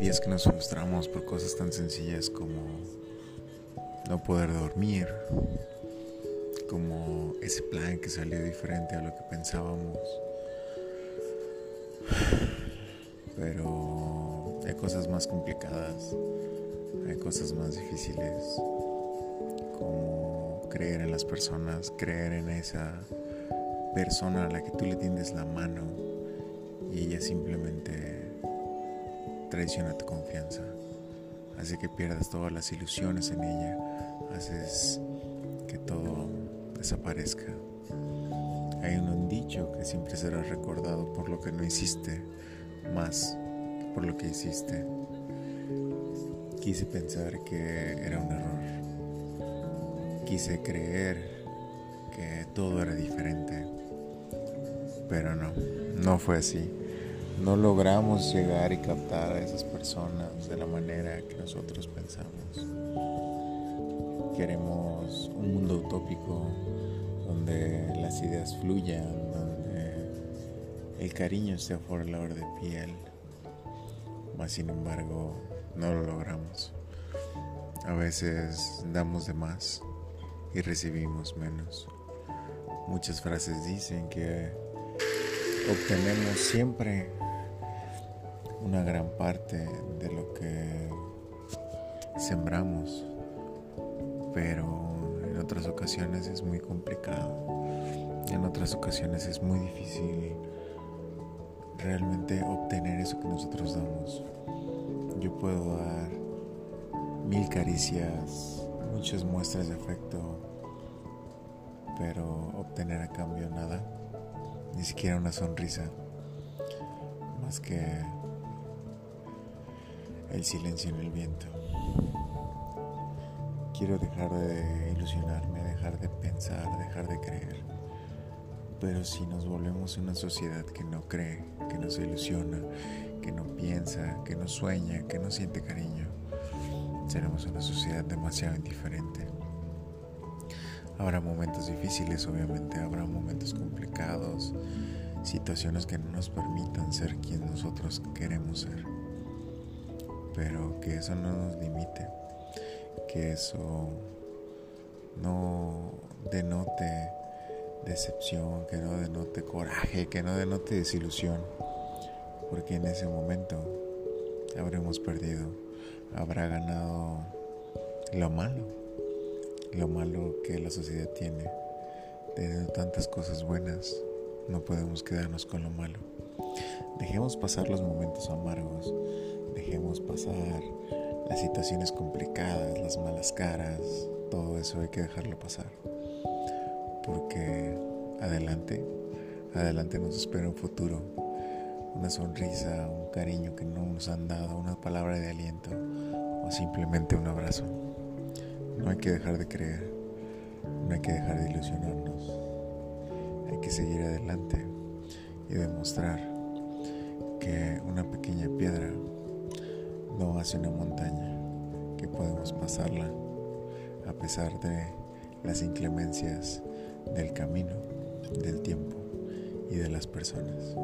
días que nos frustramos por cosas tan sencillas como no poder dormir, como ese plan que salió diferente a lo que pensábamos. Pero hay cosas más complicadas, hay cosas más difíciles, como creer en las personas, creer en esa persona a la que tú le tiendes la mano y ella simplemente traiciona tu confianza, hace que pierdas todas las ilusiones en ella, haces que todo desaparezca. Hay un dicho que siempre será recordado por lo que no hiciste, más por lo que hiciste. Quise pensar que era un error. Quise creer que todo era diferente. Pero no, no fue así no logramos llegar y captar a esas personas de la manera que nosotros pensamos. Queremos un mundo utópico donde las ideas fluyan, donde el cariño esté a flor de piel. Mas sin embargo, no lo logramos. A veces damos de más y recibimos menos. Muchas frases dicen que obtenemos siempre una gran parte de lo que sembramos, pero en otras ocasiones es muy complicado, en otras ocasiones es muy difícil realmente obtener eso que nosotros damos. Yo puedo dar mil caricias, muchas muestras de afecto, pero obtener a cambio nada, ni siquiera una sonrisa, más que el silencio en el viento. Quiero dejar de ilusionarme, dejar de pensar, dejar de creer. Pero si nos volvemos una sociedad que no cree, que no se ilusiona, que no piensa, que no sueña, que no siente cariño, seremos una sociedad demasiado indiferente. Habrá momentos difíciles, obviamente, habrá momentos complicados, situaciones que no nos permitan ser quien nosotros queremos ser pero que eso no nos limite, que eso no denote decepción, que no denote coraje, que no denote desilusión, porque en ese momento habremos perdido, habrá ganado lo malo, lo malo que la sociedad tiene, teniendo tantas cosas buenas, no podemos quedarnos con lo malo. Dejemos pasar los momentos amargos, dejemos pasar las situaciones complicadas, las malas caras, todo eso hay que dejarlo pasar. Porque adelante, adelante nos espera un futuro, una sonrisa, un cariño que no nos han dado, una palabra de aliento o simplemente un abrazo. No hay que dejar de creer, no hay que dejar de ilusionarnos, hay que seguir adelante y demostrar que una pequeña piedra no hace una montaña, que podemos pasarla a pesar de las inclemencias del camino, del tiempo y de las personas.